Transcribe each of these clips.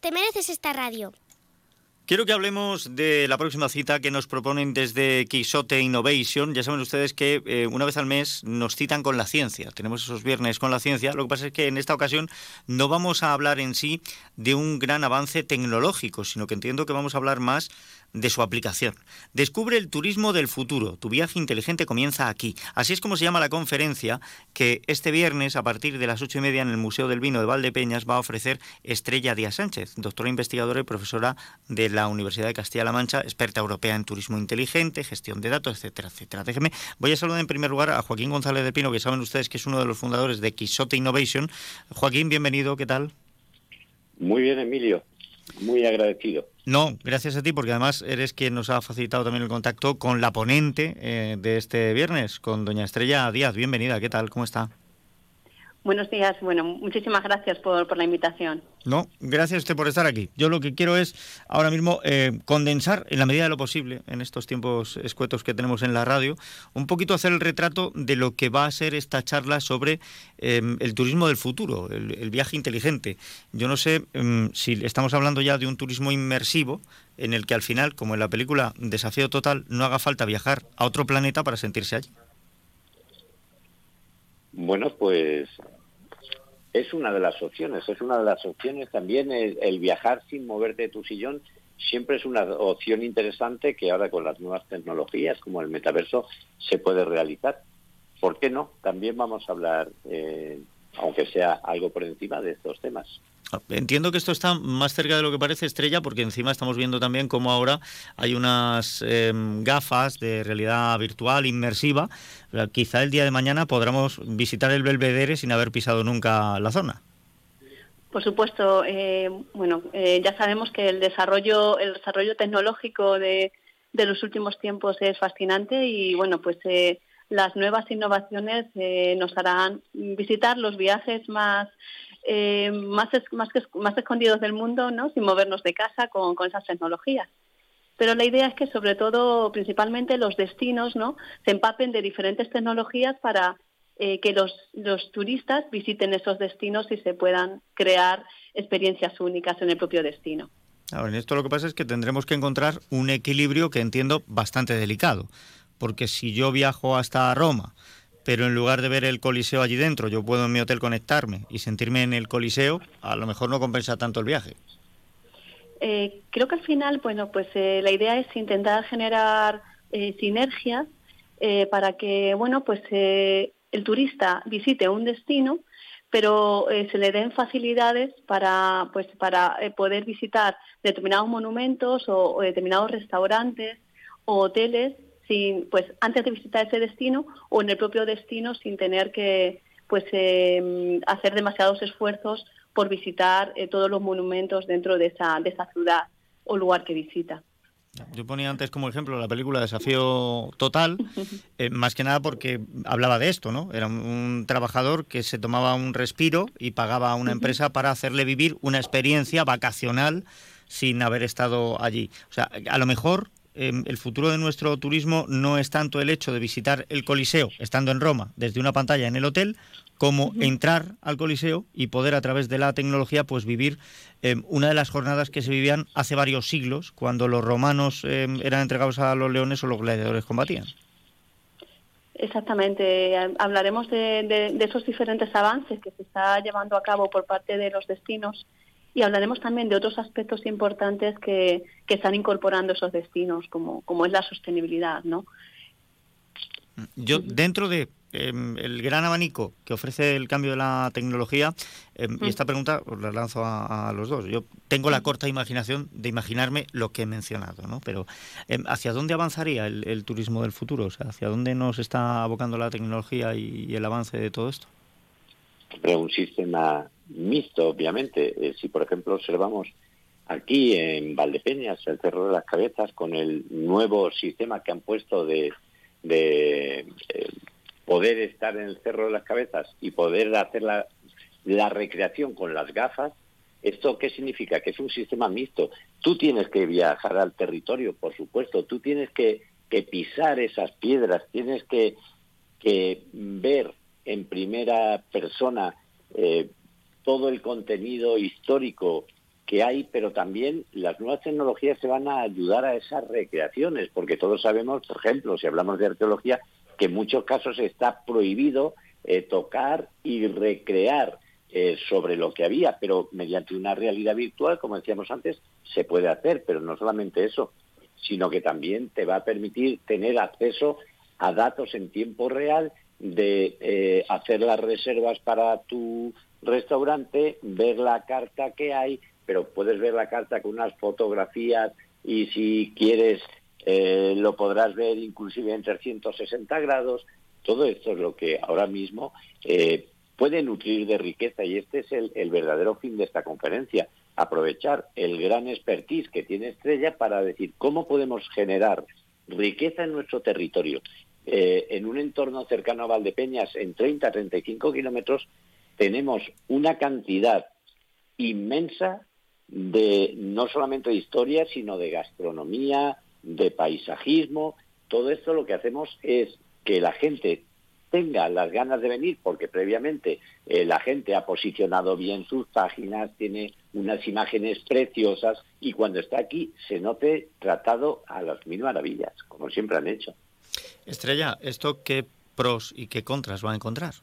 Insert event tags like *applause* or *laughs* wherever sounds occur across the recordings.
Te mereces esta radio. Quiero que hablemos de la próxima cita que nos proponen desde Quixote Innovation. Ya saben ustedes que eh, una vez al mes nos citan con la ciencia. Tenemos esos viernes con la ciencia. Lo que pasa es que en esta ocasión no vamos a hablar en sí de un gran avance tecnológico, sino que entiendo que vamos a hablar más de su aplicación. Descubre el turismo del futuro. Tu viaje inteligente comienza aquí. Así es como se llama la conferencia que este viernes, a partir de las ocho y media, en el Museo del Vino de Valdepeñas, va a ofrecer Estrella Díaz Sánchez, doctora investigadora y profesora de la Universidad de Castilla-La Mancha, experta europea en turismo inteligente, gestión de datos, etcétera, etcétera. Déjeme, voy a saludar en primer lugar a Joaquín González de Pino, que saben ustedes que es uno de los fundadores de Quixote Innovation. Joaquín, bienvenido, ¿qué tal? Muy bien, Emilio. Muy agradecido. No, gracias a ti, porque además eres quien nos ha facilitado también el contacto con la ponente eh, de este viernes, con doña Estrella Díaz. Bienvenida, ¿qué tal? ¿Cómo está? Buenos días. Bueno, muchísimas gracias por, la invitación. No, gracias a usted por estar aquí. Yo lo que quiero es ahora mismo eh, condensar, en la medida de lo posible, en estos tiempos escuetos que tenemos en la radio, un poquito hacer el retrato de lo que va a ser esta charla sobre em, el turismo del futuro, el, viaje inteligente. Yo no sé em, si estamos hablando ya de un turismo inmersivo, en el que al final, como en la película Desafío Total, no haga falta viajar a otro planeta para sentirse allí. Bueno, pues es una de las opciones, es una de las opciones también el, viajar sin moverte de tu sillón siempre es una opción interesante que ahora con las nuevas tecnologías como el metaverso se puede realizar. ¿Por qué no? También vamos a hablar, eh, aunque sea algo por encima de estos temas. Entiendo que esto está más cerca de lo que parece estrella, porque encima estamos viendo también cómo ahora hay unas em, gafas de realidad virtual inmersiva. Quizá el día de mañana podamos visitar el Belvedere sin haber pisado nunca la zona. Por supuesto, eh, bueno, eh, ya sabemos que el desarrollo, el desarrollo tecnológico de, de, los últimos tiempos es fascinante y bueno, pues eh, las nuevas innovaciones nos harán visitar los viajes más eh, más, más, más escondidos del mundo, ¿no? sin movernos de casa con, con esas tecnologías. Pero la idea es que sobre todo, principalmente los destinos, ¿no? se empapen de diferentes tecnologías para eh, que los, los turistas visiten esos destinos y se puedan crear experiencias únicas en el propio destino. Ahora, en esto lo que pasa es que tendremos que encontrar un equilibrio que entiendo bastante delicado, porque si yo viajo hasta Roma, pero en lugar de ver el coliseo allí dentro, yo puedo en mi hotel conectarme y sentirme en el coliseo, a lo mejor no compensa tanto el viaje. Eh, creo que al final, bueno, pues eh, la idea es intentar generar eh, sinergias para que, bueno, pues el turista visite un destino, pero se le den facilidades para, pues, para poder visitar determinados monumentos o determinados restaurantes o hoteles pues antes de visitar ese destino o en el propio destino sin tener que pues em, hacer demasiados esfuerzos por visitar eh, todos los monumentos dentro de esa, de esa ciudad o lugar que visita. Yo ponía antes como ejemplo la película Desafío Total, eh, más que nada porque hablaba de esto, ¿no? Era un, trabajador que se tomaba un respiro y pagaba a una empresa para hacerle vivir una experiencia vacacional sin haber estado allí. O sea, a lo mejor Em, el futuro de nuestro turismo no es tanto el hecho de visitar el Coliseo estando en Roma desde una pantalla en el hotel, como entrar al Coliseo y poder a través de la tecnología pues vivir em, una de las jornadas que se vivían hace varios siglos cuando los romanos em, eran entregados a los leones o los gladiadores combatían. Exactamente, hablaremos de, de esos diferentes avances que se está llevando a cabo por parte de los destinos y hablaremos también de otros aspectos importantes que, que están incorporando esos destinos, como, como es la sostenibilidad, ¿no? Yo, dentro de em, el gran abanico que ofrece el cambio de la tecnología, em, y esta pregunta os la lanzo a, los dos. Yo tengo la corta imaginación de imaginarme lo que he mencionado, ¿no? Pero em, ¿hacia dónde avanzaría el, turismo del futuro? O sea, ¿hacia dónde nos está abocando la tecnología y, y el avance de todo esto? un sistema mixto, obviamente. Eh, si, por ejemplo, observamos aquí en Valdepeñas, el Cerro de las Cabezas, con el nuevo sistema que han puesto de, eh, poder estar en el Cerro de las Cabezas y poder hacer la, recreación con las gafas, ¿Esto qué significa? Que es un sistema mixto. Tú tienes que viajar al territorio, por supuesto, tú tienes que, pisar esas piedras, tienes que, que ver en primera persona eh, todo el contenido histórico que hay, pero también las nuevas tecnologías se van a ayudar a esas recreaciones, porque todos sabemos, por ejemplo, si hablamos de arqueología, que en muchos casos está prohibido eh, tocar y recrear eh, sobre lo que había, pero mediante una realidad virtual, como decíamos antes, se puede hacer, pero no solamente eso, sino que también te va a permitir tener acceso a datos en tiempo real de eh, hacer las reservas para tu restaurante, ver la carta que hay, pero puedes ver la carta con unas fotografías y si quieres eh, lo podrás ver inclusive en 360 grados. Todo esto es lo que ahora mismo eh, puede nutrir de riqueza y este es el, verdadero fin de esta conferencia. Aprovechar el gran expertise que tiene Estrella para decir cómo podemos generar riqueza en nuestro territorio. Eh, en un entorno cercano a Valdepeñas, en 30 35 kilómetros, tenemos una cantidad inmensa de no solamente de historia, sino de gastronomía, de paisajismo. Todo esto lo que hacemos es que la gente tenga las ganas de venir, porque previamente eh, la gente ha posicionado bien sus páginas, tiene unas imágenes preciosas y cuando está aquí se note tratado a las mil maravillas, como siempre han hecho. Estrella, ¿esto qué pros y qué contras va a encontrar?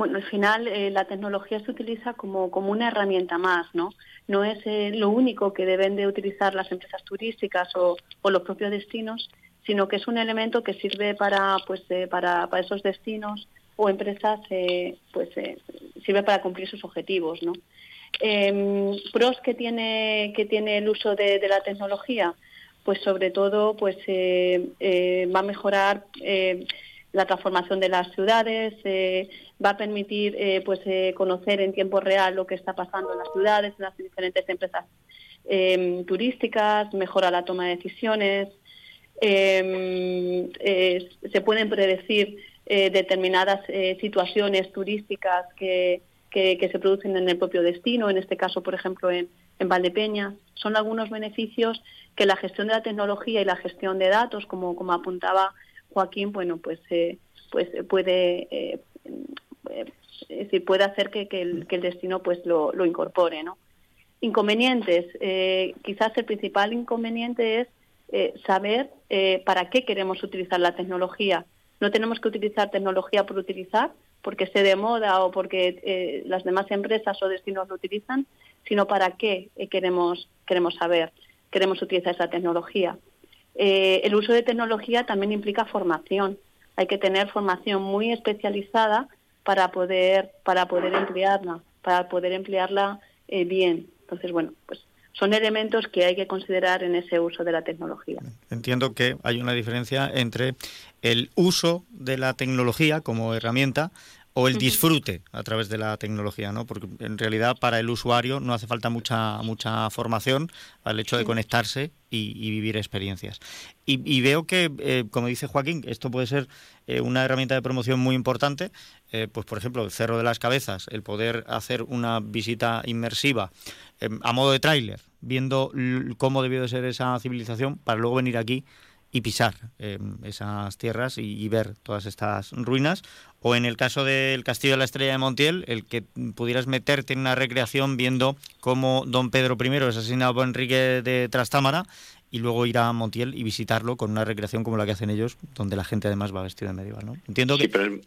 Bueno, al final eh, la tecnología se utiliza como, como una herramienta más, ¿no? No es eh, lo único que deben de utilizar las empresas turísticas o, los propios destinos, sino que es un elemento que sirve para, pues, eh, para, para, esos destinos o empresas, pues sirve para cumplir sus objetivos. Em, pros que tiene que tiene el uso de, la tecnología, pues sobre todo, pues va a mejorar la transformación de las ciudades, eh, va a permitir eh, pues eh, conocer en tiempo real lo que está pasando en las ciudades, en las diferentes empresas em, turísticas, mejora la toma de decisiones, em, se pueden predecir determinadas situaciones turísticas que, que, se producen en el propio destino, en este caso, por ejemplo, en, en Valdepeña. Son algunos beneficios que la gestión de la tecnología y la gestión de datos, como, como apuntaba Joaquín, bueno, pues, eh, pues puede, eh, eh, puede hacer que, el, destino pues lo, incorpore, ¿no? Inconvenientes, quizás el principal inconveniente es saber para qué queremos utilizar la tecnología. No tenemos que utilizar tecnología por utilizar, porque esté de moda o porque las demás empresas o destinos lo utilizan, sino para qué queremos, queremos saber, queremos utilizar esa tecnología. Eh, el uso de tecnología también implica formación. Hay que tener formación muy especializada para poder, para poder emplearla, para poder emplearla eh, bien. Entonces, bueno, pues son elementos que hay que considerar en ese uso de la tecnología. Entiendo que hay una diferencia entre el uso de la tecnología como herramienta o el disfrute a través de la tecnología, ¿no? Porque en realidad para el usuario no hace falta mucha mucha formación al hecho de conectarse y, vivir experiencias. Y, veo que, eh, como dice Joaquín, esto puede ser eh, una herramienta de promoción muy importante. Eh, pues por ejemplo, el Cerro de las Cabezas, el poder hacer una visita inmersiva a modo de tráiler, viendo cómo debió de ser esa civilización, para luego venir aquí y pisar em, esas tierras y, ver todas estas ruinas. O en el caso del Castillo de la Estrella de Montiel, el que pudieras meterte en una recreación viendo cómo don Pedro I es asesinado por Enrique de Trastámara y luego ir a Montiel y visitarlo con una recreación como la que hacen ellos, donde la gente además va vestida de medieval. ¿no? Entiendo que... pero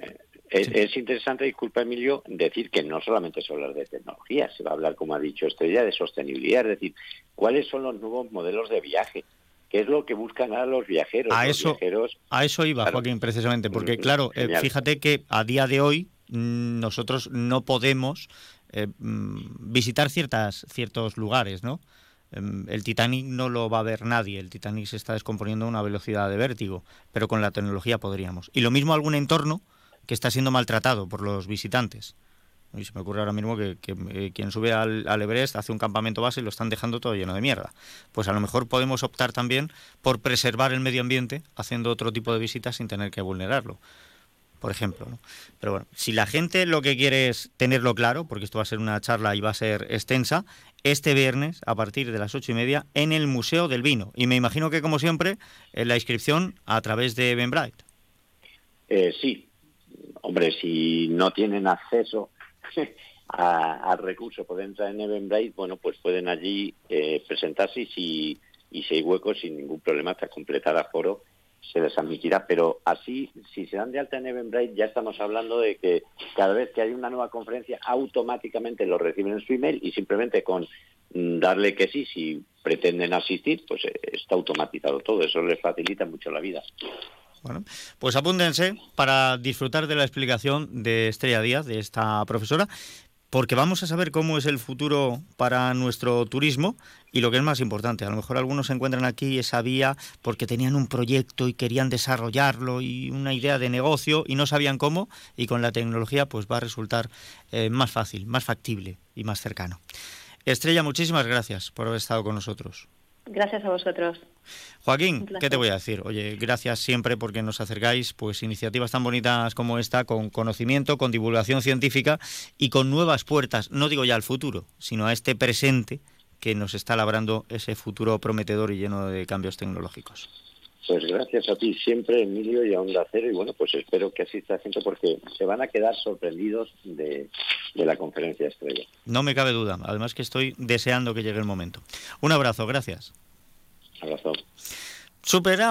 es, interesante, disculpa Emilio, decir que no solamente se va a hablar de tecnología, se va a hablar, como ha dicho Estrella, de sostenibilidad, es decir, cuáles son los nuevos modelos de viaje ¿Qué es lo que buscan a los viajeros. A, eso, a eso iba, Joaquín, precisamente, porque claro, eh, fíjate que a día de hoy mm, nosotros no podemos eh, mm, visitar ciertas, ciertos lugares, ¿no? Em, el Titanic no lo va a ver nadie, el Titanic se está descomponiendo a una velocidad de vértigo, pero con la tecnología podríamos. Y lo mismo algún entorno que está siendo maltratado por los visitantes. Y se me ocurre ahora mismo que, eh, quien sube al, Everest hace un campamento base y lo están dejando todo lleno de mierda. Pues a lo mejor podemos optar también por preservar el medio ambiente haciendo otro tipo de visitas sin tener que vulnerarlo por ejemplo. Pero bueno, si la gente lo que quiere es tenerlo claro, porque esto va a ser una charla y va a ser extensa, este viernes a partir de las ocho y media en el Museo del Vino. Y me imagino que, como siempre, en la inscripción a través de Benbright. Eh, sí, hombre, si no tienen acceso *laughs* al recurso, pueden entrar en Eventbrite, bueno, pues pueden allí eh, presentarse y si, y si hay huecos sin ningún problema hasta completar a foro se les admitirá, pero así, si se dan de alta en Eventbrite, ya estamos hablando de que cada vez que hay una nueva conferencia, automáticamente lo reciben en su email y simplemente con mm, darle que sí, si pretenden asistir, pues eh, está automatizado todo, eso les facilita mucho la vida. Bueno, pues apúntense para disfrutar de la explicación de Estrella Díaz, de esta profesora, porque vamos a saber cómo es el futuro para nuestro turismo y lo que es más importante, a lo mejor algunos se encuentran aquí esa vía porque tenían un proyecto y querían desarrollarlo y una idea de negocio y no sabían cómo y con la tecnología pues va a resultar eh, más fácil, más factible y más cercano. Estrella, muchísimas gracias por haber estado con nosotros. Gracias a vosotros. Joaquín, ¿qué te voy a decir? Oye, gracias siempre porque nos acercáis pues iniciativas tan bonitas como esta con conocimiento, con divulgación científica y con nuevas puertas, no digo ya al futuro, sino a este presente que nos está labrando ese futuro prometedor y lleno de cambios tecnológicos. Pues gracias a ti siempre, Emilio, y a Onda Cero. Y bueno, pues espero que así esté gente porque se van a quedar sorprendidos de, de la conferencia estrella. No me cabe duda. Además que estoy deseando que llegue el momento. Un abrazo, gracias. Abrazo. Superado.